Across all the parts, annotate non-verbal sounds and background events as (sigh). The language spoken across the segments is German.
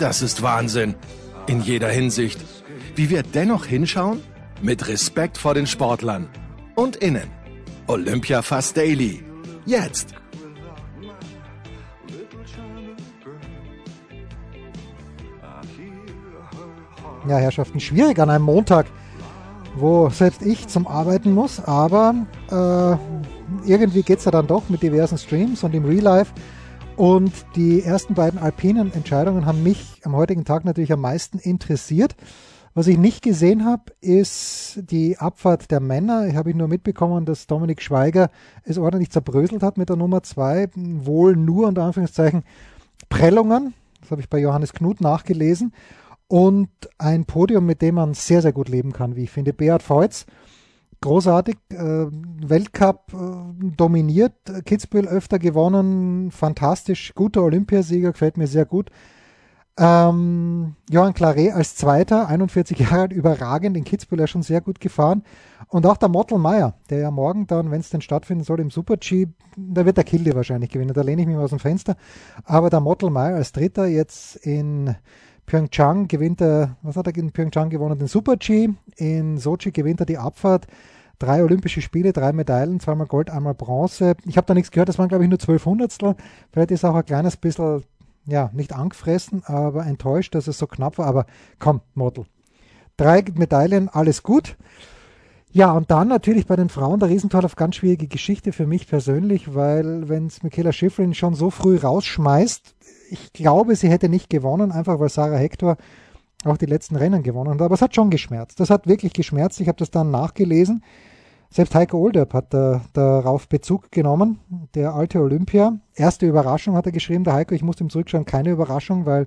Das ist Wahnsinn. In jeder Hinsicht. Wie wir dennoch hinschauen? Mit Respekt vor den Sportlern. Und innen. Olympia Fast Daily. Jetzt. Ja, Herrschaften, schwierig an einem Montag, wo selbst ich zum Arbeiten muss, aber äh, irgendwie geht es ja dann doch mit diversen Streams und im Real Life. Und die ersten beiden alpinen Entscheidungen haben mich am heutigen Tag natürlich am meisten interessiert. Was ich nicht gesehen habe, ist die Abfahrt der Männer. Ich habe nur mitbekommen, dass Dominik Schweiger es ordentlich zerbröselt hat mit der Nummer zwei. Wohl nur unter Anführungszeichen Prellungen. Das habe ich bei Johannes Knut nachgelesen und ein Podium, mit dem man sehr, sehr gut leben kann, wie ich finde. Beat Feutz, großartig, äh, Weltcup äh, dominiert, Kitzbühel öfter gewonnen, fantastisch, guter Olympiasieger, gefällt mir sehr gut. Ähm, Johann Claret als Zweiter, 41 (laughs) Jahre alt, überragend, in Kitzbühel ja schon sehr gut gefahren. Und auch der Mottelmeier, der ja morgen dann, wenn es denn stattfinden soll, im Super-G, da wird der Kilde wahrscheinlich gewinnen, da lehne ich mich mal aus dem Fenster. Aber der Mottelmeier als Dritter jetzt in Pyeongchang gewinnt er, was hat er in Pyeongchang gewonnen? Den Super-G. In Sochi gewinnt er die Abfahrt. Drei Olympische Spiele, drei Medaillen, zweimal Gold, einmal Bronze. Ich habe da nichts gehört, das waren glaube ich nur zwölf Hundertstel. Vielleicht ist auch ein kleines bisschen, ja, nicht angefressen, aber enttäuscht, dass es so knapp war. Aber komm, Model. Drei Medaillen, alles gut. Ja, und dann natürlich bei den Frauen der Riesentorlauf ganz schwierige Geschichte für mich persönlich, weil wenn es Michaela Schifrin schon so früh rausschmeißt, ich glaube, sie hätte nicht gewonnen, einfach weil Sarah Hector auch die letzten Rennen gewonnen hat. Aber es hat schon geschmerzt. Das hat wirklich geschmerzt. Ich habe das dann nachgelesen. Selbst Heiko Olderb hat da, darauf Bezug genommen, der alte Olympia. Erste Überraschung hat er geschrieben, der Heiko, ich muss ihm zurückschauen, keine Überraschung, weil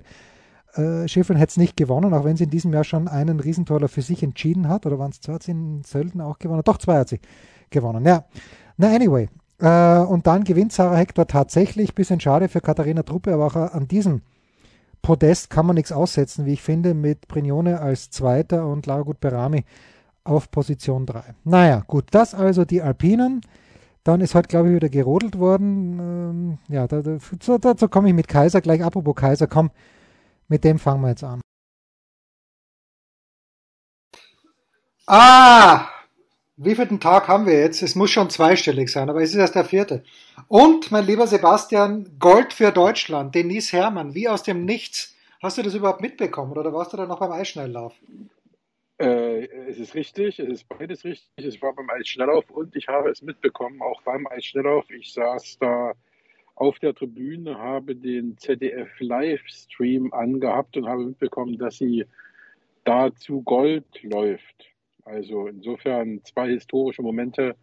äh, Schiffrin hätte es nicht gewonnen, auch wenn sie in diesem Jahr schon einen Riesentoller für sich entschieden hat. Oder waren es zwei, hat sie in Sölden auch gewonnen? Doch, zwei hat sie gewonnen. Ja, na anyway, äh, und dann gewinnt Sarah Hector tatsächlich. Bisschen schade für Katharina Truppe, aber auch an diesem Podest kann man nichts aussetzen, wie ich finde, mit Brignone als Zweiter und Laragut Berami auf Position 3. Naja, gut, das also die Alpinen. Dann ist heute, glaube ich, wieder gerodelt worden. Ähm, ja, da, da, so, dazu komme ich mit Kaiser gleich. Apropos Kaiser, komm, mit dem fangen wir jetzt an. Ah, wie viel Tag haben wir jetzt? Es muss schon zweistellig sein, aber es ist erst der vierte. Und, mein lieber Sebastian, Gold für Deutschland, Denise Herrmann, wie aus dem Nichts. Hast du das überhaupt mitbekommen oder warst du da noch beim Eisschnelllauf? Äh, es ist richtig, es ist beides richtig. Es war beim Eisschnelllauf und ich habe es mitbekommen, auch beim Eisschnelllauf. Ich saß da auf der Tribüne, habe den ZDF Livestream angehabt und habe mitbekommen, dass sie dazu Gold läuft. Also insofern zwei historische Momente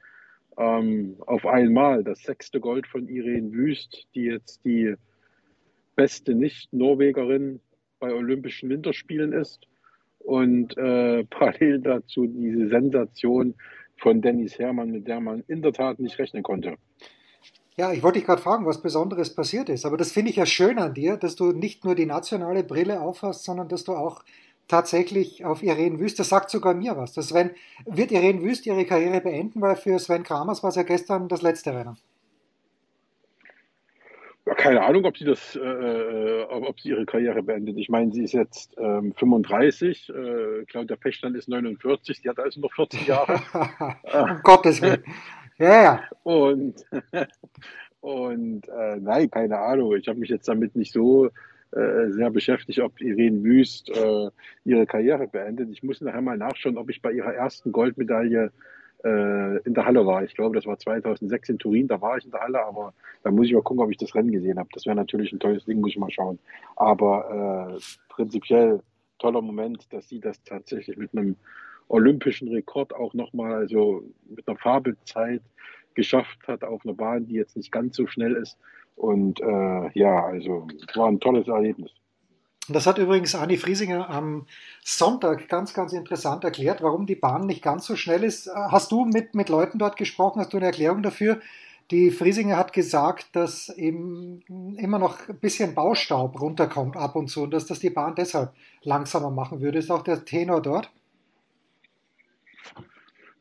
ähm, auf einmal. Das sechste Gold von Irene Wüst, die jetzt die beste Nicht-Norwegerin bei Olympischen Winterspielen ist. Und äh, (laughs) parallel dazu diese Sensation von Dennis Herrmann, mit der man in der Tat nicht rechnen konnte. Ja, ich wollte dich gerade fragen, was Besonderes passiert ist. Aber das finde ich ja schön an dir, dass du nicht nur die nationale Brille aufhast, sondern dass du auch tatsächlich auf Irene Wüst, das sagt sogar mir was. Das Sven, wird Irene Wüst ihre Karriere beenden, weil für Sven Kramers war es ja gestern das letzte Rennen. Keine Ahnung, ob sie das, äh, äh ob sie ihre Karriere beendet. Ich meine, sie ist jetzt ähm, 35, äh, Claudia Pechland ist 49, sie hat also noch 40 Jahre. (laughs) um Gottes Willen. (laughs) Ja, ja. Und, (laughs) Und äh, nein, keine Ahnung. Ich habe mich jetzt damit nicht so sehr beschäftigt, ob Irene Wüst äh, ihre Karriere beendet. Ich muss nachher mal nachschauen, ob ich bei ihrer ersten Goldmedaille äh, in der Halle war. Ich glaube, das war 2006 in Turin, da war ich in der Halle, aber da muss ich mal gucken, ob ich das Rennen gesehen habe. Das wäre natürlich ein tolles Ding, muss ich mal schauen. Aber äh, prinzipiell toller Moment, dass sie das tatsächlich mit einem olympischen Rekord auch nochmal, also mit einer Fabelzeit geschafft hat auf einer Bahn, die jetzt nicht ganz so schnell ist. Und äh, ja, also war ein tolles Erlebnis. Das hat übrigens Anni Friesinger am Sonntag ganz, ganz interessant erklärt, warum die Bahn nicht ganz so schnell ist. Hast du mit, mit Leuten dort gesprochen? Hast du eine Erklärung dafür? Die Friesinger hat gesagt, dass eben immer noch ein bisschen Baustaub runterkommt ab und zu und dass das die Bahn deshalb langsamer machen würde. Ist auch der Tenor dort?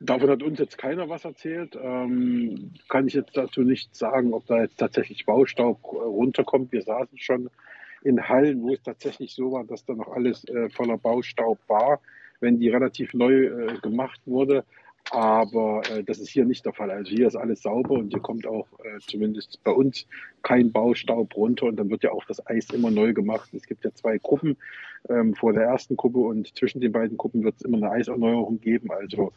Davon hat uns jetzt keiner was erzählt. Ähm, kann ich jetzt dazu nicht sagen, ob da jetzt tatsächlich Baustaub runterkommt. Wir saßen schon in Hallen, wo es tatsächlich so war, dass da noch alles äh, voller Baustaub war, wenn die relativ neu äh, gemacht wurde. Aber äh, das ist hier nicht der Fall. Also hier ist alles sauber und hier kommt auch äh, zumindest bei uns kein Baustaub runter und dann wird ja auch das Eis immer neu gemacht. Es gibt ja zwei Gruppen ähm, vor der ersten Gruppe und zwischen den beiden Gruppen wird es immer eine Eiserneuerung geben. Also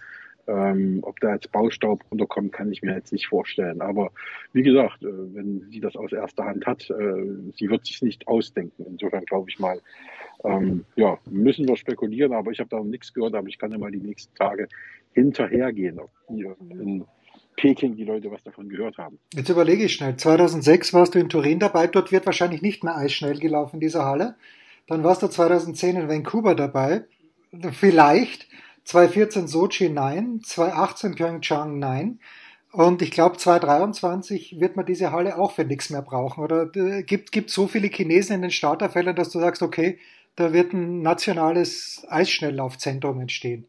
ähm, ob da jetzt Baustaub runterkommt, kann ich mir jetzt nicht vorstellen. Aber wie gesagt, äh, wenn sie das aus erster Hand hat, äh, sie wird sich nicht ausdenken. Insofern glaube ich mal, ähm, ja, müssen wir spekulieren, aber ich habe da noch nichts gehört, aber ich kann ja mal die nächsten Tage hinterhergehen, ob hier in Peking die Leute was davon gehört haben. Jetzt überlege ich schnell. 2006 warst du in Turin dabei, dort wird wahrscheinlich nicht mehr eisschnell gelaufen in dieser Halle. Dann warst du 2010 in Vancouver dabei. Vielleicht 2014 Sochi nein, 2018 Pyeongchang nein. Und ich glaube, 2023 wird man diese Halle auch für nichts mehr brauchen. Oder äh, gibt gibt so viele Chinesen in den Starterfeldern, dass du sagst, okay, da wird ein nationales Eisschnelllaufzentrum entstehen.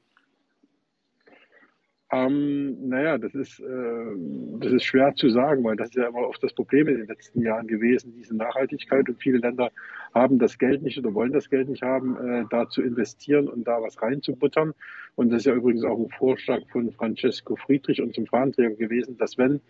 Ähm, naja, das ist, äh, das ist schwer zu sagen, weil das ist ja immer oft das Problem in den letzten Jahren gewesen, diese Nachhaltigkeit. Und viele Länder haben das Geld nicht oder wollen das Geld nicht haben, äh, da zu investieren und da was reinzubuttern. Und das ist ja übrigens auch ein Vorschlag von Francesco Friedrich und zum Fahnenträger gewesen, dass wenn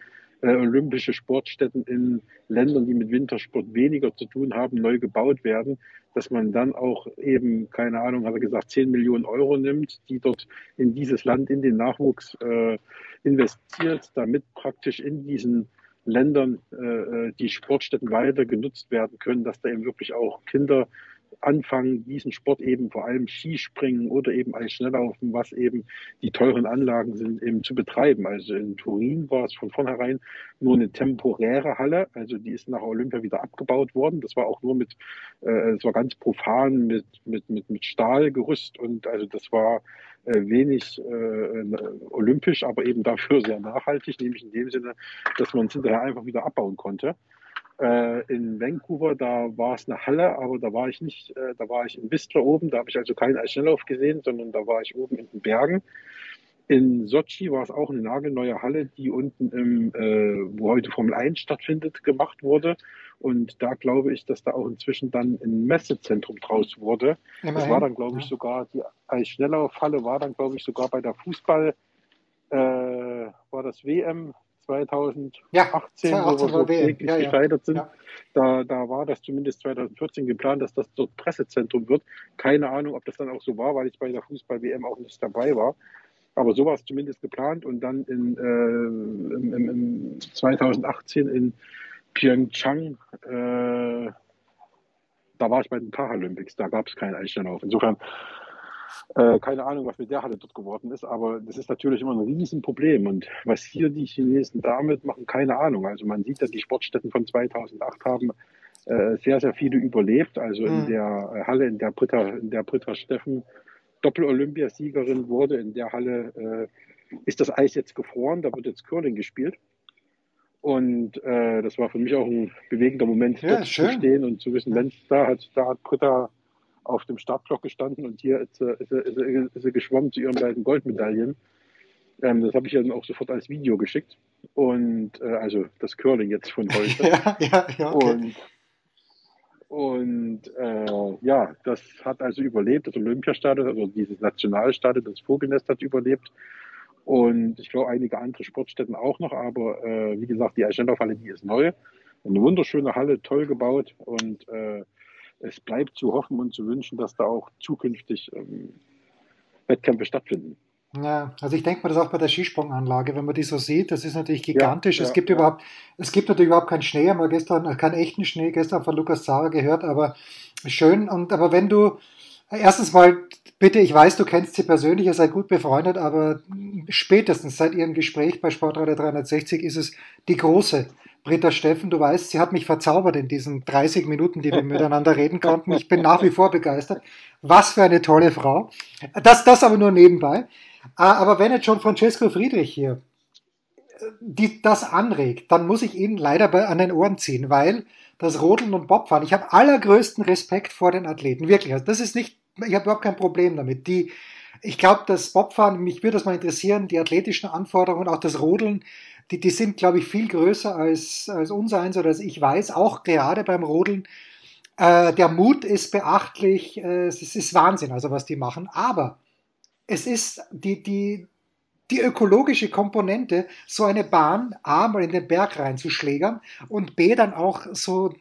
äh, olympische Sportstätten in Ländern, die mit Wintersport weniger zu tun haben, neu gebaut werden, dass man dann auch eben, keine Ahnung, hat er gesagt, 10 Millionen Euro nimmt, die dort in dieses Land, in den Nachwuchs äh, investiert, damit praktisch in diesen Ländern äh, äh die Sportstätten weiter genutzt werden können, dass da eben wirklich auch Kinder anfangen, diesen Sport eben vor allem Skispringen oder eben Eisschnelllaufen, was eben die teuren Anlagen sind, eben zu betreiben. Also in Turin war es von vornherein nur eine temporäre Halle, also die ist nach Olympia wieder abgebaut worden. Das war auch nur mit, äh, es war ganz profan mit, mit, mit, mit Stahlgerüst und also das war äh, wenig äh, olympisch, aber eben dafür sehr nachhaltig, nämlich in dem Sinne, dass man es hinterher einfach wieder abbauen konnte. Äh, in Vancouver, da war es eine Halle, aber da war ich nicht, äh, da war ich in Whistler oben, da habe ich also keinen Eisschnelllauf gesehen, sondern da war ich oben in den Bergen. In Sochi war es auch eine nagelneue Halle, die unten im, äh, wo heute Formel 1 stattfindet, gemacht wurde. Und da glaube ich, dass da auch inzwischen dann ein Messezentrum draus wurde. Immerhin. Das war dann, glaube ich, sogar, die Eisschnelllaufhalle war dann, glaube ich, sogar bei der Fußball, äh, war das WM 2018, ja, 2018 wo wir so täglich ja, gescheitert sind. Ja. Da, da war das zumindest 2014 geplant, dass das dort Pressezentrum wird. Keine Ahnung, ob das dann auch so war, weil ich bei der Fußball-WM auch nicht dabei war. Aber so war es zumindest geplant. Und dann in, äh, im, im, im 2018 in Pyeongchang, äh, da war ich bei den Paralympics, da gab es keinen Einstelllauf. Insofern äh, keine Ahnung, was mit der Halle dort geworden ist, aber das ist natürlich immer ein Riesenproblem. Und was hier die Chinesen damit machen, keine Ahnung. Also man sieht ja, die Sportstätten von 2008 haben äh, sehr, sehr viele überlebt. Also mhm. in der Halle, in der Britta, in der Britta Steffen Doppel-Olympiasiegerin wurde, in der Halle äh, ist das Eis jetzt gefroren, da wird jetzt Curling gespielt. Und äh, das war für mich auch ein bewegender Moment, ja, dort schön. zu stehen und zu wissen. Mensch, da hat, da hat Britta auf dem Startblock gestanden und hier ist, ist, ist, ist sie geschwommen zu ihren beiden Goldmedaillen. Ähm, das habe ich ihr dann auch sofort als Video geschickt. Und äh, also das Curling jetzt von (laughs) heute. ja, ja, ja, okay. Und, und äh, ja, das hat also überlebt, das Olympiastadion, also dieses Nationalstadion, das Vogelnest hat überlebt. Und ich glaube, einige andere Sportstätten auch noch. Aber äh, wie gesagt, die Eichendorf-Halle, die ist neu. Eine wunderschöne Halle, toll gebaut. Und äh, es bleibt zu hoffen und zu wünschen, dass da auch zukünftig ähm, Wettkämpfe stattfinden. Ja, also ich denke mal, das auch bei der Skisprunganlage, wenn man die so sieht, das ist natürlich gigantisch. Ja, es ja, gibt ja. überhaupt, es gibt natürlich überhaupt keinen Schnee, haben wir gestern, äh, keinen echten Schnee, gestern von Lukas Zara gehört, aber schön. Und aber wenn du erstens mal, bitte, ich weiß, du kennst sie persönlich, ihr seid gut befreundet, aber spätestens seit ihrem Gespräch bei Sportradio 360 ist es die große Britta Steffen, du weißt, sie hat mich verzaubert in diesen 30 Minuten, die wir miteinander reden konnten. Ich bin nach wie vor begeistert. Was für eine tolle Frau. Das, das aber nur nebenbei. Ah, Aber wenn jetzt schon Francesco Friedrich hier äh, die, das anregt, dann muss ich ihn leider bei, an den Ohren ziehen, weil das Rodeln und Bobfahren, ich habe allergrößten Respekt vor den Athleten, wirklich. Also das ist nicht, ich habe überhaupt kein Problem damit. Die, ich glaube, das Bobfahren, mich würde das mal interessieren, die athletischen Anforderungen, auch das Rodeln, die, die sind, glaube ich, viel größer als, als unseins oder als ich weiß, auch gerade beim Rodeln. Äh, der Mut ist beachtlich, äh, es ist, ist Wahnsinn, also was die machen. Aber es ist die, die, die ökologische Komponente, so eine Bahn A mal in den Berg reinzuschlägern und B dann auch so,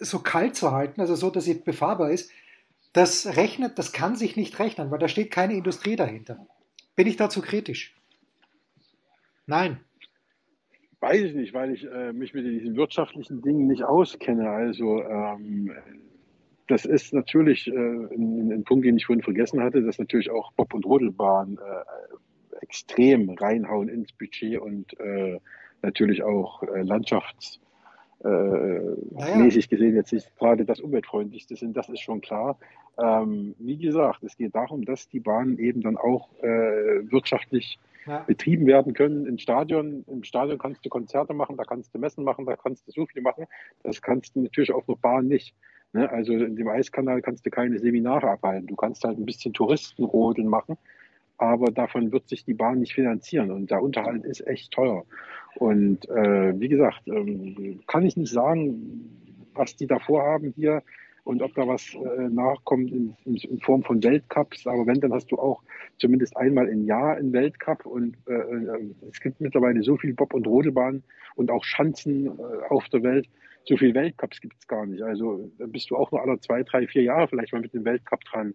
so kalt zu halten, also so, dass sie befahrbar ist, das rechnet, das kann sich nicht rechnen, weil da steht keine Industrie dahinter. Bin ich dazu kritisch? Nein. Weiß ich nicht, weil ich äh, mich mit diesen wirtschaftlichen Dingen nicht auskenne. Also ähm, das ist natürlich äh, ein, ein, Punkt, den ich vorhin vergessen hatte, dass natürlich auch Bob- und Rodelbahn äh, extrem reinhauen ins Budget und äh, natürlich auch äh, landschaftsmäßig Naja. gesehen jetzt nicht gerade das umweltfreundlichste sind, das ist schon klar. Ähm, wie gesagt, es geht darum, dass die Bahnen eben dann auch äh, wirtschaftlich Ja. betrieben werden können. Im Stadion, im Stadion kannst du Konzerte machen, da kannst du Messen machen, da kannst du so viel machen. Das kannst du natürlich auf einer Bahn nicht. Ne? Also in dem Eiskanal kannst du keine Seminare abhalten. Du kannst halt ein bisschen Touristenrodeln machen, aber davon wird sich die Bahn nicht finanzieren und der Unterhalt ist echt teuer. Und äh, wie gesagt, ähm, kann ich nicht sagen, was die da vorhaben hier und ob da was äh, nachkommt in, in, Form von Weltcups. Aber wenn, dann hast du auch zumindest einmal im Jahr einen Weltcup und äh, äh, es gibt mittlerweile so viel Bob- und Rodelbahnen und auch Schanzen äh, auf der Welt. So viel Weltcups gibt es gar nicht. Also da bist du auch nur alle zwei, drei, vier Jahre vielleicht mal mit dem Weltcup dran.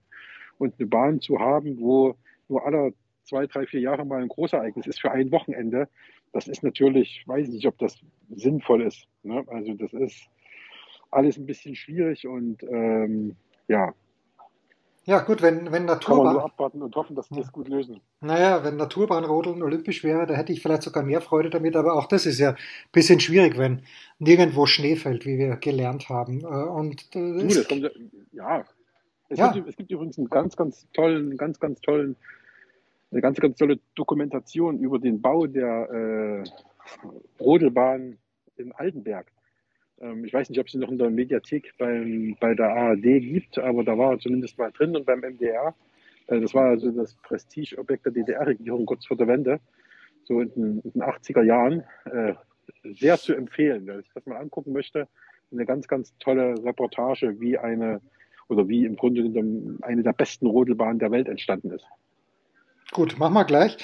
Und eine Bahn zu haben, wo nur alle zwei, drei, vier Jahre mal ein Großereignis ist für ein Wochenende, das ist natürlich, weiß nicht, ob das sinnvoll ist. Ne? Also das ist alles ein bisschen schwierig und ähm, ja, Ja, gut, wenn, wenn kann man nur Naturbahn, abwarten und hoffen, dass die das gut lösen. naja, wenn Naturbahnrodeln olympisch wäre, da hätte ich vielleicht sogar mehr Freude damit, aber auch das ist ja ein bisschen schwierig, wenn nirgendwo Schnee fällt, wie wir gelernt haben. Äh, Und äh, Du, es- das kommt, ja. Es, Ja. Gibt, es gibt übrigens einen ganz, ganz tollen, ganz, ganz tollen, eine ganz, ganz tolle Dokumentation über den Bau der äh, Rodelbahn in Altenberg. Ähm, ich weiß nicht, ob es noch in der Mediathek beim, bei der ARD gibt, aber da war er zumindest mal drin und beim MDR. Äh, das war also das Prestigeobjekt der DDR-Regierung kurz vor der Wende, so in den, in den 80er Jahren. Äh, sehr zu empfehlen, wer sich das mal angucken möchte. Eine ganz, ganz tolle Reportage, wie eine oder wie im Grunde eine der besten Rodelbahnen der Welt entstanden ist. Gut, machen wir gleich.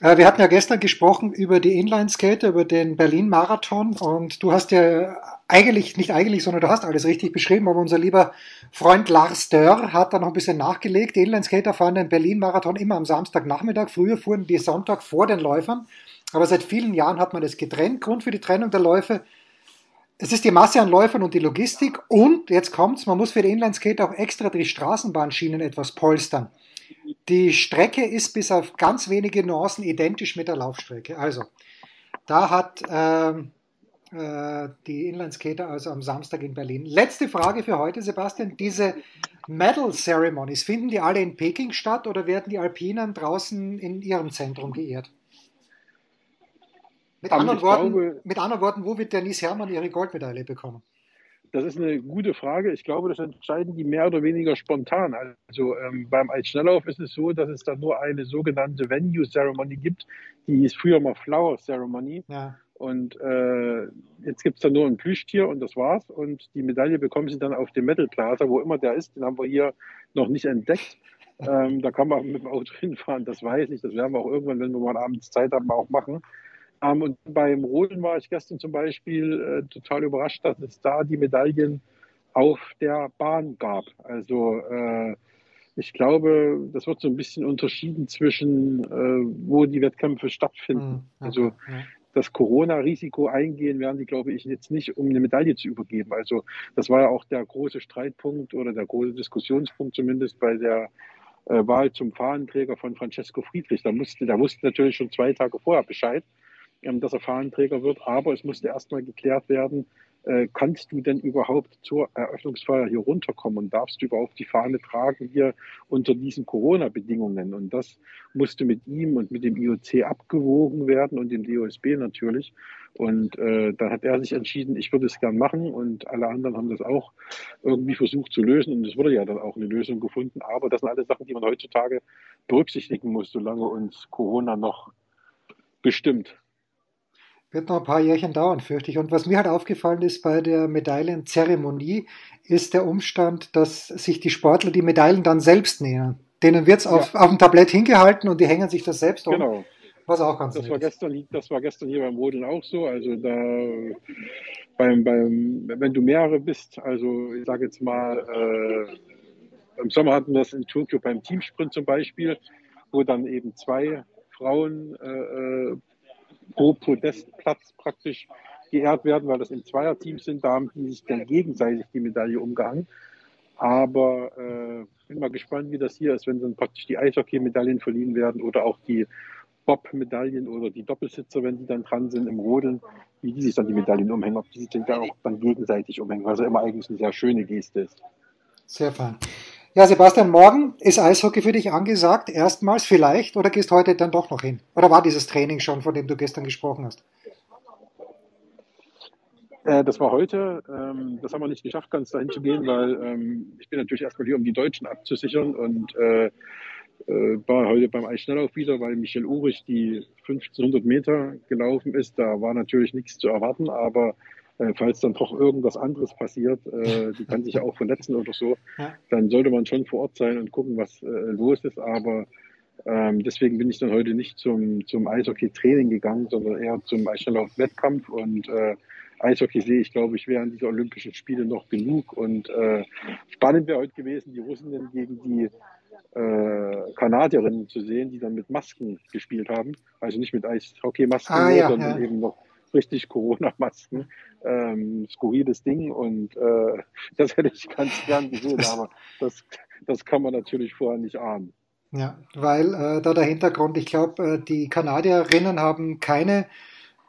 Äh, Wir hatten ja gestern gesprochen über die Inline-Skater, über den Berlin-Marathon und du hast ja eigentlich, nicht eigentlich, sondern du hast alles richtig beschrieben, aber unser lieber Freund Lars Dörr hat da noch ein bisschen nachgelegt. Die Inline-Skater fahren den Berlin-Marathon immer am Samstagnachmittag. Früher fuhren die Sonntag vor den Läufern, aber seit vielen Jahren hat man das getrennt. Grund für die Trennung der Läufe es ist die Masse an Läufern und die Logistik und jetzt kommt's, man muss für die Inlineskater auch extra die Straßenbahnschienen etwas polstern. Die Strecke ist bis auf ganz wenige Nuancen identisch mit der Laufstrecke. Also, da hat ähm, äh, die Inlineskater also am Samstag in Berlin. Letzte Frage für heute, Sebastian. Diese Medal Ceremonies, finden die alle in Peking statt oder werden die Alpinen draußen in ihrem Zentrum geehrt? Mit Ähm, anderen, Worten, glaube- mit anderen Worten, wo wird Denise Herrmann ihre Goldmedaille bekommen? Das ist eine gute Frage. Ich glaube, das entscheiden die mehr oder weniger spontan. Also ähm, beim Eisschnelllauf ist es so, dass es da nur eine sogenannte Venue Ceremony gibt. Die hieß früher mal Flower Ceremony. Ja. Und äh, jetzt gibt es da nur ein Plüschtier und das war's. Und die Medaille bekommen sie dann auf dem Metal Plaza, wo immer der ist. Den haben wir hier noch nicht entdeckt. Ähm, da kann man mit dem Auto (laughs) hinfahren, das weiß ich. Das werden wir auch irgendwann, wenn wir mal abends Zeit haben, auch machen. Ähm, und beim Rodeln war ich gestern zum Beispiel äh, total überrascht, dass es da die Medaillen auf der Bahn gab. Also äh, ich glaube, das wird so ein bisschen unterschieden zwischen, äh, wo die Wettkämpfe stattfinden. Mhm. Also das Corona-Risiko eingehen werden die, glaube ich, jetzt nicht, um eine Medaille zu übergeben. Also das war ja auch der große Streitpunkt oder der große Diskussionspunkt zumindest bei der äh, Wahl zum Fahnenträger von Francesco Friedrich. Da musste, der wusste natürlich schon zwei Tage vorher Bescheid, ähm, dass er Fahnenträger wird, aber es musste erstmal geklärt werden, äh, kannst du denn überhaupt zur Eröffnungsfeier hier runterkommen und darfst du überhaupt die Fahne tragen hier unter diesen Corona-Bedingungen? Und das musste mit ihm und mit dem IOC abgewogen werden und dem DOSB natürlich. Und äh, dann hat er sich entschieden, ich würde es gern machen und alle anderen haben das auch irgendwie versucht zu lösen und es wurde ja dann auch eine Lösung gefunden. Aber das sind alle Sachen, die man heutzutage berücksichtigen muss, solange uns Corona noch bestimmt. Wird noch ein paar Jährchen dauern, fürchte ich. Und was mir halt aufgefallen ist bei der Medaillenzeremonie, ist der Umstand, dass sich die Sportler die Medaillen dann selbst nähern. Denen wird es auf, ja. auf dem Tablett hingehalten und die hängen sich das selbst um. Genau. Was auch ganz das war gestern, Das war gestern hier beim Rodeln auch so. Also da beim, beim, wenn du mehrere bist, also ich sage jetzt mal, äh, im Sommer hatten wir das in Tokio beim Teamsprint zum Beispiel, wo dann eben zwei Frauen äh, äh pro Podestplatz praktisch geehrt werden, weil das in Zweierteams sind. Da haben die sich dann gegenseitig die Medaille umgehangen. Aber äh, bin mal gespannt, wie das hier ist, wenn dann praktisch die Eishockey-Medaillen verliehen werden oder auch die Bob-Medaillen oder die Doppelsitzer, wenn die dann dran sind im Rodeln, wie die sich dann die Medaillen umhängen, ob die sich dann auch dann gegenseitig umhängen, was ja immer eigentlich eine sehr schöne Geste ist. Sehr fein. Ja, Sebastian, morgen ist Eishockey für dich angesagt, erstmals vielleicht, oder gehst heute dann doch noch hin? Oder war dieses Training schon, von dem du gestern gesprochen hast? Äh, das war heute. Ähm, das haben wir nicht geschafft, ganz dahin zu gehen, weil ähm, ich bin natürlich erstmal hier, um die Deutschen abzusichern und äh, äh, war heute beim Eisschnelllauf wieder, weil Michel Urich die 1500 Meter gelaufen ist. Da war natürlich nichts zu erwarten, aber äh, falls dann doch irgendwas anderes passiert, äh, die kann sich ja auch verletzen oder so, (laughs) dann sollte man schon vor Ort sein und gucken, was äh, los ist. Aber ähm, deswegen bin ich dann heute nicht zum, zum Eishockey-Training gegangen, sondern eher zum Eisschnelllauf-Wettkampf. Und äh, Eishockey sehe ich, glaube ich, während dieser Olympischen Spiele noch genug. Und äh, spannend wäre heute gewesen, die Russen gegen die äh, Kanadierinnen zu sehen, die dann mit Masken gespielt haben. Also nicht mit Eishockey-Masken, ah, ja, sondern ja. eben noch richtig Corona-Masken. Ähm, skurriles Ding und äh, (laughs) das hätte ich ganz gern gesehen, aber das, das kann man natürlich vorher nicht ahnen. Ja, weil äh, da der Hintergrund, ich glaube, äh, die Kanadierinnen haben keine,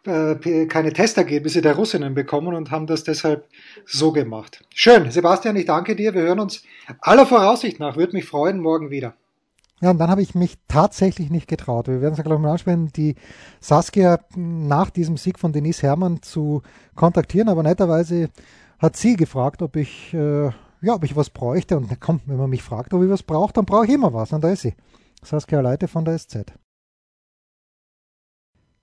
äh, keine Testergebnisse der Russinnen bekommen und haben das deshalb so gemacht. Schön, Sebastian, ich danke dir. Wir hören uns aller Voraussicht nach. Würde mich freuen, morgen wieder. Ja, und dann habe ich mich tatsächlich nicht getraut. Wir werden es ja gleich mal ansprechen, die Saskia nach diesem Sieg von Denise Herrmann zu kontaktieren, aber netterweise hat sie gefragt, ob ich, äh, ja, ob ich was bräuchte. Und komm, wenn man mich fragt, ob ich was brauche, dann brauche ich immer was. Und da ist sie. Saskia Leite von der SZ.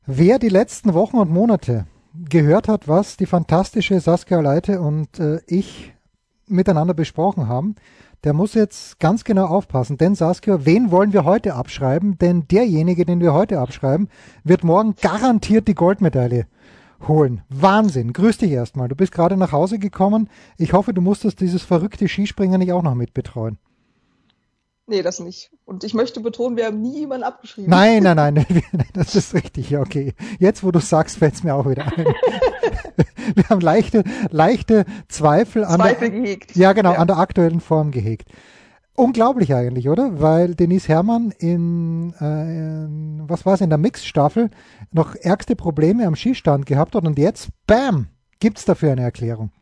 Wer die letzten Wochen und Monate gehört hat, was die fantastische Saskia Leite und äh, ich miteinander besprochen haben, der muss jetzt ganz genau aufpassen. Denn Saskia, wen wollen wir heute abschreiben? Denn derjenige, den wir heute abschreiben, wird morgen garantiert die Goldmedaille holen. Wahnsinn. Grüß dich erstmal. Du bist gerade nach Hause gekommen. Ich hoffe, du musstest dieses verrückte Skispringen nicht auch noch mitbetreuen. Nee, das nicht. Und ich möchte betonen, wir haben nie jemanden abgeschrieben. Nein, (laughs) nein, (laughs) nein, das ist richtig. Ja, okay. Jetzt, wo du sagst, fällt es mir auch wieder ein. (laughs) wir haben leichte, leichte Zweifel an Zweifel der, gehegt. Ja, genau, ja. an der aktuellen Form gehegt. Unglaublich eigentlich, oder? Weil Denise Herrmann in, äh, in was war es, in der Mixstaffel noch ärgste Probleme am Skistand gehabt hat und jetzt, bam, gibt's dafür eine Erklärung.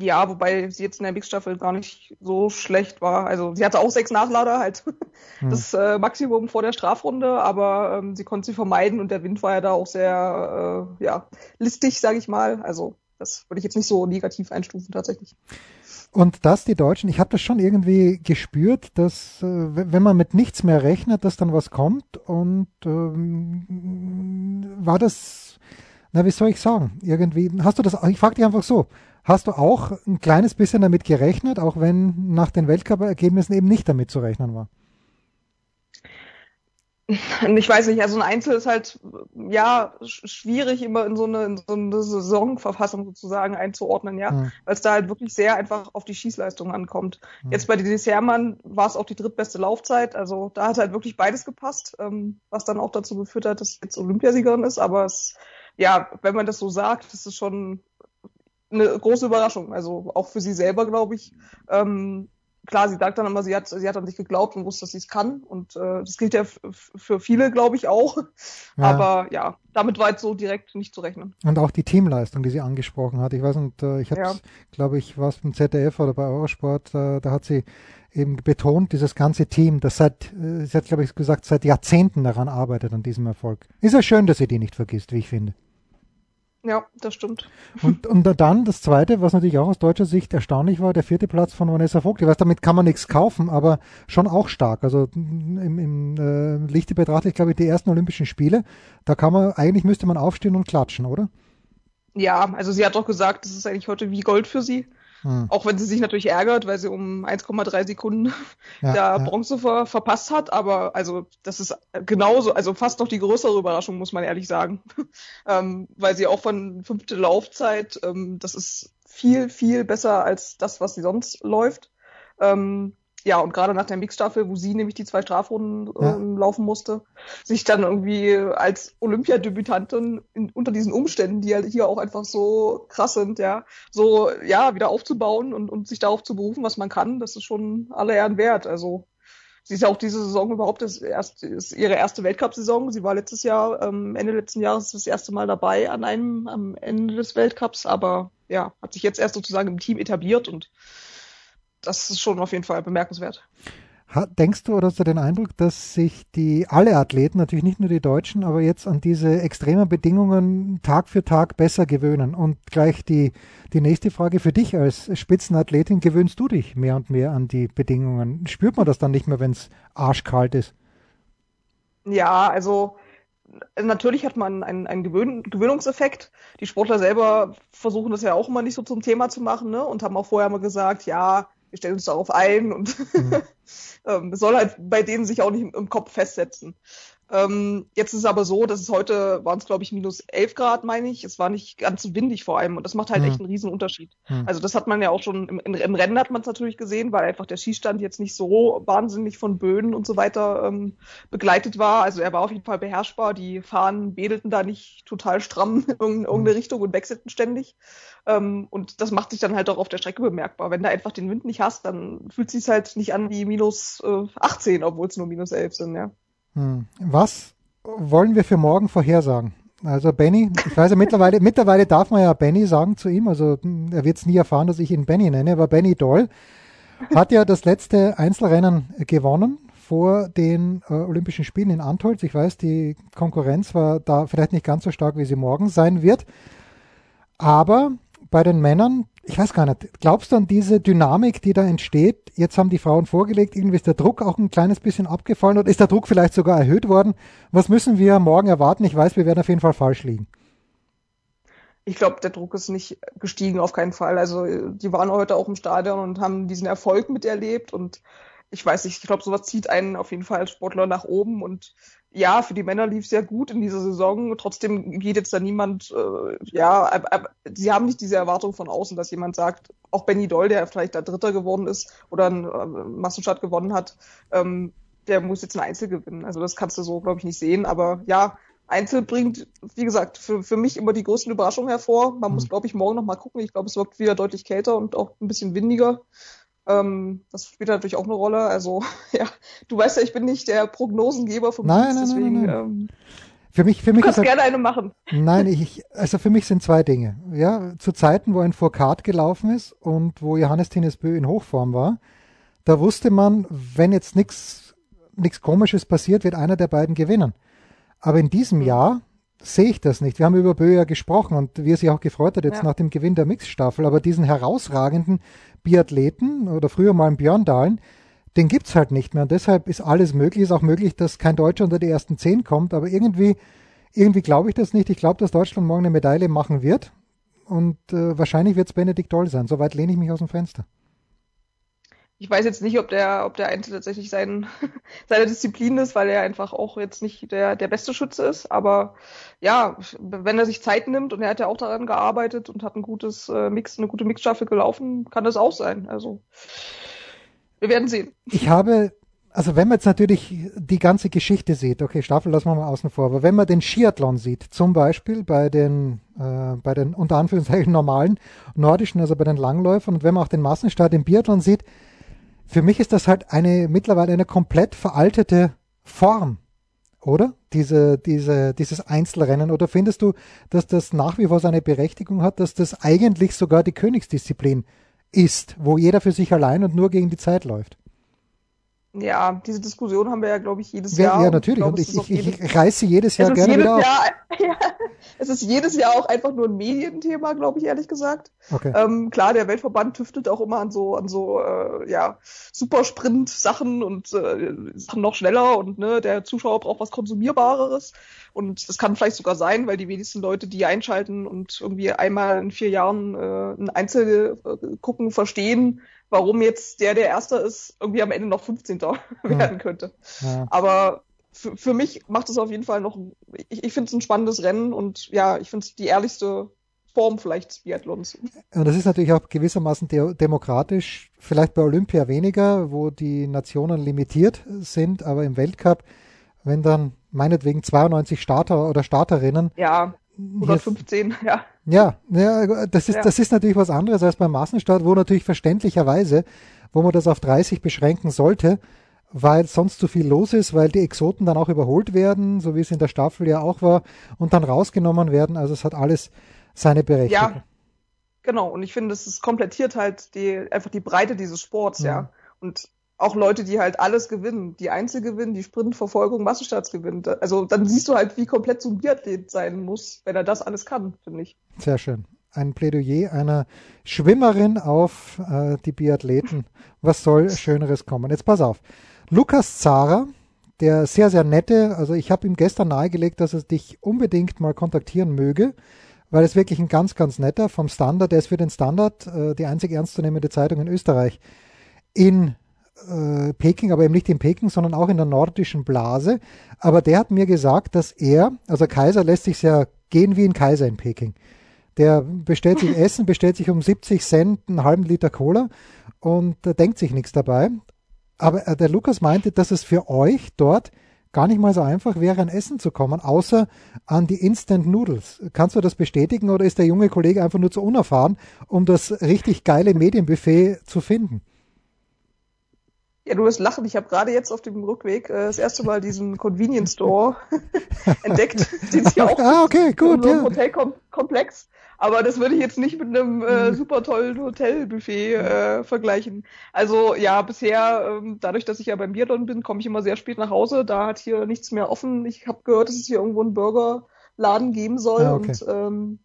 Ja, wobei sie jetzt in der Mixstaffel gar nicht so schlecht war. Also sie hatte auch sechs Nachlader, halt (laughs) hm. das äh, Maximum vor der Strafrunde, aber ähm, sie konnte sie vermeiden und der Wind war ja da auch sehr äh, ja, listig, sage ich mal. Also das würde ich jetzt nicht so negativ einstufen tatsächlich. Und dass die Deutschen, ich habe das schon irgendwie gespürt, dass äh, wenn man mit nichts mehr rechnet, dass dann was kommt. Und ähm, war das, na wie soll ich sagen, irgendwie, hast du das, ich frage dich einfach so, Hast du auch ein kleines bisschen damit gerechnet, auch wenn nach den Weltcup-Ergebnissen eben nicht damit zu rechnen war? (laughs) Ich weiß nicht, also ein Einzel ist halt ja schwierig immer in so eine, in so eine Saisonverfassung sozusagen einzuordnen, ja, mhm. weil es da halt wirklich sehr einfach auf die Schießleistung ankommt. Mhm. Jetzt bei Denise Hermann war es auch die drittbeste Laufzeit, also da hat halt wirklich beides gepasst, ähm, was dann auch dazu geführt hat, dass jetzt Olympiasiegerin ist, aber es, ja, wenn man das so sagt, das ist schon eine große Überraschung, also auch für sie selber, glaube ich. Ähm, klar, sie sagt dann immer, sie hat, sie hat an sich geglaubt und wusste, dass sie es kann. Und äh, das gilt ja für viele, glaube ich, auch. Ja. Aber ja, damit war jetzt so direkt nicht zu rechnen. Und auch die Teamleistung, die sie angesprochen hat. Ich weiß nicht, äh, ich habe ja. glaube ich, was beim ZDF oder bei Eurosport, äh, da hat sie eben betont, dieses ganze Team, das seit, äh, sie hat, glaube ich, gesagt, seit Jahrzehnten daran arbeitet, an diesem Erfolg. Ist ja schön, dass sie die nicht vergisst, wie ich finde. Ja, das stimmt. Und, und dann das Zweite, was natürlich auch aus deutscher Sicht erstaunlich war, der vierte Platz von Vanessa Vogt. Ich weiß, damit kann man nichts kaufen, aber schon auch stark. Also im, im äh, Lichte betrachtet, glaube ich, die ersten Olympischen Spiele, da kann man, eigentlich müsste man aufstehen und klatschen, oder? Ja, also sie hat doch gesagt, das ist eigentlich heute wie Gold für sie. Hm. Auch wenn sie sich natürlich ärgert, weil sie um 1,3 Sekunden ja, da Bronze ver verpasst hat. Aber also das ist genauso, also fast noch die größere Überraschung, muss man ehrlich sagen. (laughs) ähm, weil sie auch von fünfte Laufzeit, ähm, das ist viel, viel besser als das, was sie sonst läuft. Ähm, ja, und gerade nach der Mixstaffel, wo sie nämlich die zwei Strafrunden ja. ähm, laufen musste, sich dann irgendwie als Olympiadebütantin in, unter diesen Umständen, die halt hier auch einfach so krass sind, ja, so, ja, wieder aufzubauen und, und sich darauf zu berufen, was man kann, das ist schon alle Ehren wert. Also, sie ist ja auch diese Saison überhaupt das erste, ist ihre erste Weltcup-Saison. Sie war letztes Jahr, ähm, Ende letzten Jahres das erste Mal dabei an einem, am Ende des Weltcups, aber ja, hat sich jetzt erst sozusagen im Team etabliert und das ist schon auf jeden Fall bemerkenswert. Denkst du oder hast du den Eindruck, dass sich die alle Athleten, natürlich nicht nur die Deutschen, aber jetzt an diese extremen Bedingungen Tag für Tag besser gewöhnen? Und gleich die, die nächste Frage für dich als Spitzenathletin, gewöhnst du dich mehr und mehr an die Bedingungen? Spürt man das dann nicht mehr, wenn es arschkalt ist? Ja, also natürlich hat man einen, einen Gewöhn Gewöhnungseffekt. Die Sportler selber versuchen das ja auch immer nicht so zum Thema zu machen ne? und haben auch vorher mal gesagt, ja, wir stellen uns darauf ein und mhm. (laughs) ähm, soll halt bei denen sich auch nicht im, im Kopf festsetzen. Ähm, jetzt ist es aber so, dass es heute waren es glaube ich minus 11 Grad, meine ich. Es war nicht ganz windig vor allem und das macht halt mhm. echt einen riesen Unterschied. Mhm. Also das hat man ja auch schon im, im Rennen hat man es natürlich gesehen, weil einfach der Skistand jetzt nicht so wahnsinnig von Böen und so weiter ähm, begleitet war. Also er war auf jeden Fall beherrschbar. Die Fahnen wedelten da nicht total stramm in irgendeine mhm. Richtung und wechselten ständig. Ähm, und das macht sich dann halt auch auf der Strecke bemerkbar. Wenn du einfach den Wind nicht hast, dann fühlt es sich halt nicht an wie minus äh, 18, obwohl es nur minus 11 sind, ja. Hm. Was wollen wir für morgen vorhersagen? Also Benny, ich weiß ja mittlerweile, (laughs) mittlerweile darf man ja Benny sagen zu ihm, also hm, er wird es nie erfahren, dass ich ihn Benny nenne, aber Benny Doll hat ja das letzte Einzelrennen gewonnen vor den äh, Olympischen Spielen in Antolz. Ich weiß, die Konkurrenz war da vielleicht nicht ganz so stark, wie sie morgen sein wird. Aber bei den Männern, ich weiß gar nicht, glaubst du an diese Dynamik, die da entsteht? Jetzt haben die Frauen vorgelegt, irgendwie ist der Druck auch ein kleines bisschen abgefallen oder ist der Druck vielleicht sogar erhöht worden? Was müssen wir morgen erwarten? Ich weiß, wir werden auf jeden Fall falsch liegen. Ich glaube, der Druck ist nicht gestiegen, auf keinen Fall. Also die waren heute auch im Stadion und haben diesen Erfolg miterlebt und ich weiß nicht, ich glaube, sowas zieht einen auf jeden Fall als Sportler nach oben und ja, für die Männer lief es sehr gut in dieser Saison. Trotzdem geht jetzt da niemand, äh, ja, äh, äh, sie haben nicht diese Erwartung von außen, dass jemand sagt, auch Benny Doll, der vielleicht da Dritter geworden ist oder ein äh, Massenstadt gewonnen hat, ähm, der muss jetzt ein Einzel gewinnen. Also das kannst du so, glaube ich, nicht sehen. Aber ja, Einzel bringt, wie gesagt, für, für mich immer die größten Überraschungen hervor. Man mhm. muss, glaube ich, morgen noch mal gucken. Ich glaube, es wirkt wieder deutlich kälter und auch ein bisschen windiger. Ähm, das spielt natürlich auch eine Rolle. Also, (laughs) ja, du weißt ja, ich bin nicht der Prognosengeber vom nein, Dienst, nein, deswegen. Nein, nein, ähm, für mich, für mich du kannst gerne eine machen. Nein, ich, also für mich sind zwei Dinge. Ja, zu Zeiten, wo ein Foucault gelaufen ist und wo Johannes Tinesbö in Hochform war, da wusste man, wenn jetzt nichts nichts Komisches passiert, wird einer der beiden gewinnen. Aber in diesem mhm. Jahr sehe ich das nicht. Wir haben über Bö ja gesprochen und wie er sich auch gefreut hat jetzt ja. nach dem Gewinn der Mixstaffel, aber diesen herausragenden Biathleten oder früher mal einen Björn Dahlen, den gibt's halt nicht mehr. Und deshalb ist alles möglich. Ist auch möglich, dass kein Deutscher unter die ersten zehn kommt. Aber irgendwie, irgendwie glaube ich das nicht. Ich glaube, dass Deutschland morgen eine Medaille machen wird. und äh, wahrscheinlich wird es Benedikt Doll sein. Soweit lehne ich mich aus dem Fenster. Ich weiß jetzt nicht, ob der, ob der Einzel tatsächlich sein, (laughs) seine Disziplin ist, weil er einfach auch jetzt nicht der, der beste Schütze ist. Aber ja, wenn er sich Zeit nimmt und er hat ja auch daran gearbeitet und hat ein gutes äh, Mix, eine gute Mixstaffel gelaufen, kann das auch sein. Also wir werden sehen. Ich habe also wenn man jetzt natürlich die ganze Geschichte sieht, okay, Staffel lassen wir mal außen vor, aber wenn man den Skiathlon sieht, zum Beispiel bei den, äh, bei den unter Anführungszeichen normalen nordischen, also bei den Langläufern und wenn man auch den Massenstart im Biathlon sieht, für mich ist das halt eine mittlerweile eine komplett veraltete Form, oder? Diese, diese, dieses Einzelrennen. Oder findest du, dass das nach wie vor seine Berechtigung hat, dass das eigentlich sogar die Königsdisziplin ist, wo jeder für sich allein und nur gegen die Zeit läuft? Ja, diese Diskussion haben wir ja, glaube ich, jedes ja, Jahr. Ja, natürlich. Und ich, ich, ich, ich reiße jedes Jahr gerne jedes wieder auf. Jahr, (laughs) ja, es ist jedes Jahr auch einfach nur ein Medienthema, glaube ich, ehrlich gesagt. Okay. Ähm, klar, der Weltverband tüftet auch immer an so, an so äh, ja, Supersprint-Sachen und äh, Sachen noch schneller und ne, der Zuschauer braucht was Konsumierbareres. Und das kann vielleicht sogar sein, weil die wenigsten Leute, die einschalten und irgendwie einmal in vier Jahren äh, ein Einzel äh, gucken, verstehen, warum jetzt der, der Erster ist, irgendwie am Ende noch 15. (laughs) werden könnte. Ja. Aber für, für mich macht es auf jeden Fall noch, ich, ich finde es ein spannendes Rennen und ja, ich finde es die ehrlichste Form vielleicht des Biathlons. Und das ist natürlich auch gewissermaßen de demokratisch, vielleicht bei Olympia weniger, wo die Nationen limitiert sind, aber im Weltcup, wenn dann meinetwegen 92 Starter oder Starterinnen Ja, 115, (laughs) ja. Ja, ja das, ist, Ja. das ist natürlich was anderes als beim Massenstart, wo natürlich verständlicherweise, wo man das auf 30 beschränken sollte, weil sonst zu viel los ist, weil die Exoten dann auch überholt werden, so wie es in der Staffel ja auch war, und dann rausgenommen werden. Also es hat alles seine Berechtigung. Ja, genau. Und ich finde, es komplettiert halt die, einfach die Breite dieses Sports, ja. Mhm. Und auch Leute, die halt alles gewinnen, die Einzel gewinnen, die Sprintverfolgung, Massenstarts gewinnen. Da- Also dann siehst du halt, wie komplett so ein Biathlet sein muss, wenn er das alles kann, finde ich. Sehr schön. Ein Plädoyer einer Schwimmerin auf äh, die Biathleten. Was soll (laughs) Schöneres kommen? Jetzt pass auf. Lukas Zara, der sehr, sehr nette, also ich habe ihm gestern nahegelegt, dass er dich unbedingt mal kontaktieren möge, weil es wirklich ein ganz, ganz netter vom Standard, der ist für den Standard äh, die einzig ernstzunehmende Zeitung in Österreich in äh, Peking, aber eben nicht in Peking, sondern auch in der nordischen Blase. Aber der hat mir gesagt, dass er, also Kaiser lässt sich ja gehen wie ein Kaiser in Peking. Der bestellt sich (laughs) Essen, bestellt sich um 70 Cent einen halben Liter Cola und äh, denkt sich nichts dabei. Aber äh, der Lukas meinte, dass es für euch dort gar nicht mal so einfach wäre, an Essen zu kommen, außer an die Instant Noodles. Kannst du das bestätigen oder ist der junge Kollege einfach nur zu unerfahren, um das richtig geile Medienbuffet zu finden? Ja, du wirst lachen. Ich habe gerade jetzt auf dem Rückweg äh, das erste Mal diesen Convenience Store (laughs) entdeckt, den es (laughs) ja auch Ah, okay, gut, unserem ja. Hotelkomplex. Aber das würde ich jetzt nicht mit einem Mhm. äh, super tollen Hotelbuffet äh, vergleichen. Also ja, bisher, ähm, dadurch, dass ich ja beim Biathlon bin, komme ich immer sehr spät nach Hause. Da hat hier nichts mehr offen. Ich habe gehört, dass es hier irgendwo einen Burgerladen geben soll Ah, okay. und ähm,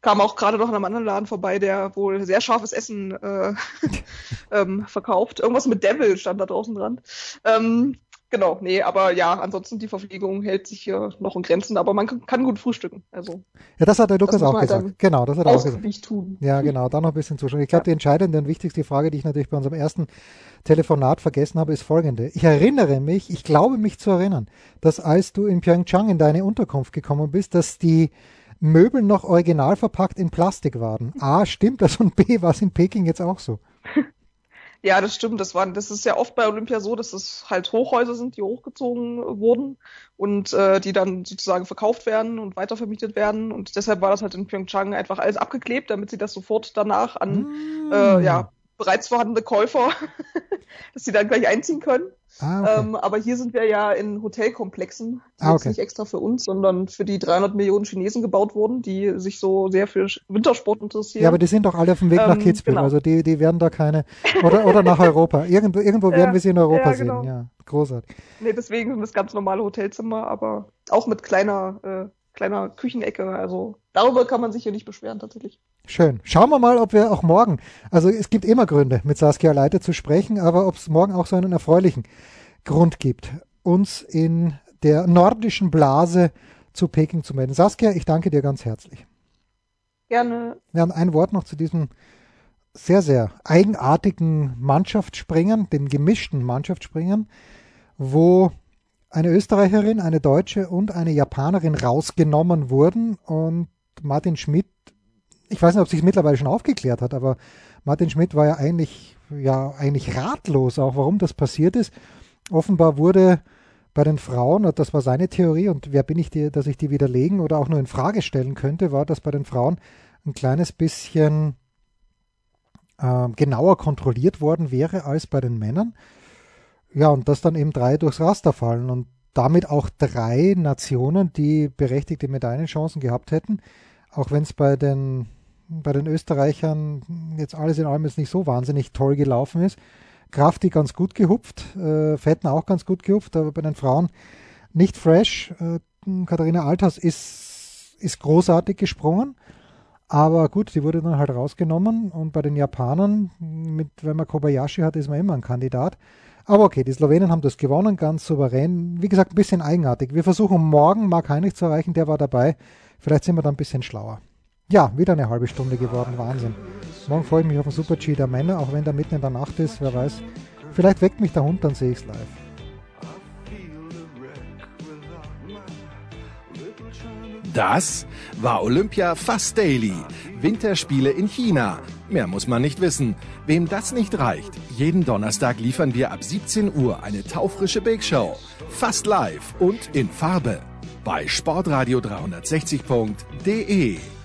kam auch gerade noch an einem anderen Laden vorbei, der wohl sehr scharfes Essen äh, (laughs) ähm, verkauft. Irgendwas mit Devil stand da draußen dran. Ähm, genau, nee, aber ja, ansonsten die Verpflegung hält sich hier noch in Grenzen, aber man kann, kann gut frühstücken. Also Ja, das hat der Lukas auch halt gesagt. dann Genau, das hat er auch gesagt. tun. Ja, genau, da noch ein bisschen zuschauen. Ich glaube, die entscheidende und wichtigste Frage, die ich natürlich bei unserem ersten Telefonat vergessen habe, ist folgende. Ich erinnere mich, ich glaube mich zu erinnern, dass als du in Pyeongchang in deine Unterkunft gekommen bist, dass die Möbel noch original verpackt in Plastik waren. A, stimmt das und B, war es in Peking jetzt auch so. (laughs) Ja, das stimmt. Das war, das ist ja oft bei Olympia so, dass es halt Hochhäuser sind, die hochgezogen wurden und äh, die dann sozusagen verkauft werden und weitervermietet werden. Und deshalb war das halt in Pyeongchang einfach alles abgeklebt, damit sie das sofort danach an Mm. äh, ja, bereits vorhandene Käufer, (laughs) dass sie dann gleich einziehen können. Ah, okay. Ähm, aber hier sind wir ja in Hotelkomplexen, die Ah, jetzt okay. nicht extra für uns, sondern für die 300 Millionen Chinesen gebaut wurden, die sich so sehr für Wintersport interessieren. ja, aber die sind doch alle auf dem Weg nach Ähm, Kitzbühel, genau. also die, die werden da keine, oder, oder nach Europa. Irgendwo, irgendwo (laughs) werden Ja, wir sie in Europa ja, genau. sehen. Ja, großartig. Nee, deswegen sind das ganz normale Hotelzimmer, aber auch mit kleiner, äh, kleiner Küchenecke. Also darüber kann man sich hier nicht beschweren tatsächlich. Schön. Schauen wir mal, ob wir auch morgen, also es gibt immer Gründe, mit Saskia Leiter zu sprechen, aber ob es morgen auch so einen erfreulichen Grund gibt, uns in der nordischen Blase zu Peking zu melden. Saskia, ich danke dir ganz herzlich. Gerne. Ja, und ein Wort noch zu diesem sehr, sehr eigenartigen Mannschaftsspringen, dem gemischten Mannschaftsspringen, wo eine Österreicherin, eine Deutsche und eine Japanerin rausgenommen wurden und Martin Schmidt, ich weiß nicht, ob sich mittlerweile schon aufgeklärt hat, aber Martin Schmidt war ja eigentlich, ja, eigentlich ratlos auch, warum das passiert ist. Offenbar wurde bei den Frauen, das war seine Theorie, und wer bin ich, die, dass ich die widerlegen oder auch nur in Frage stellen könnte, war, dass bei den Frauen ein kleines bisschen äh, genauer kontrolliert worden wäre als bei den Männern. Ja, und dass dann eben drei durchs Raster fallen und damit auch drei Nationen, die berechtigte Medaillenchancen gehabt hätten, auch wenn es bei den, bei den Österreichern jetzt alles in allem jetzt nicht so wahnsinnig toll gelaufen ist. Krafti ganz gut gehupft, äh, Fetten auch ganz gut gehupft, aber bei den Frauen nicht fresh. Äh, Katharina Althaus ist, ist großartig gesprungen. Aber gut, die wurde dann halt rausgenommen und bei den Japanern, mit, wenn man Kobayashi hat, ist man immer ein Kandidat. Aber okay, die Slowenen haben das gewonnen, ganz souverän. Wie gesagt, ein bisschen eigenartig. Wir versuchen morgen Mark Heinrich zu erreichen, der war dabei. Vielleicht sind wir dann ein bisschen schlauer. Ja, wieder eine halbe Stunde geworden, Wahnsinn. Morgen freue ich mich auf den Super G der Männer, auch wenn der mitten in der Nacht ist, wer weiß. Vielleicht weckt mich der Hund, dann sehe ich es live. Das war Olympia Fast Daily. Winterspiele in China. Mehr muss man nicht wissen. Wem das nicht reicht, jeden Donnerstag liefern wir ab 17 Uhr eine taufrische Bake Show. Fast live und in Farbe. Bei sportradio360.de.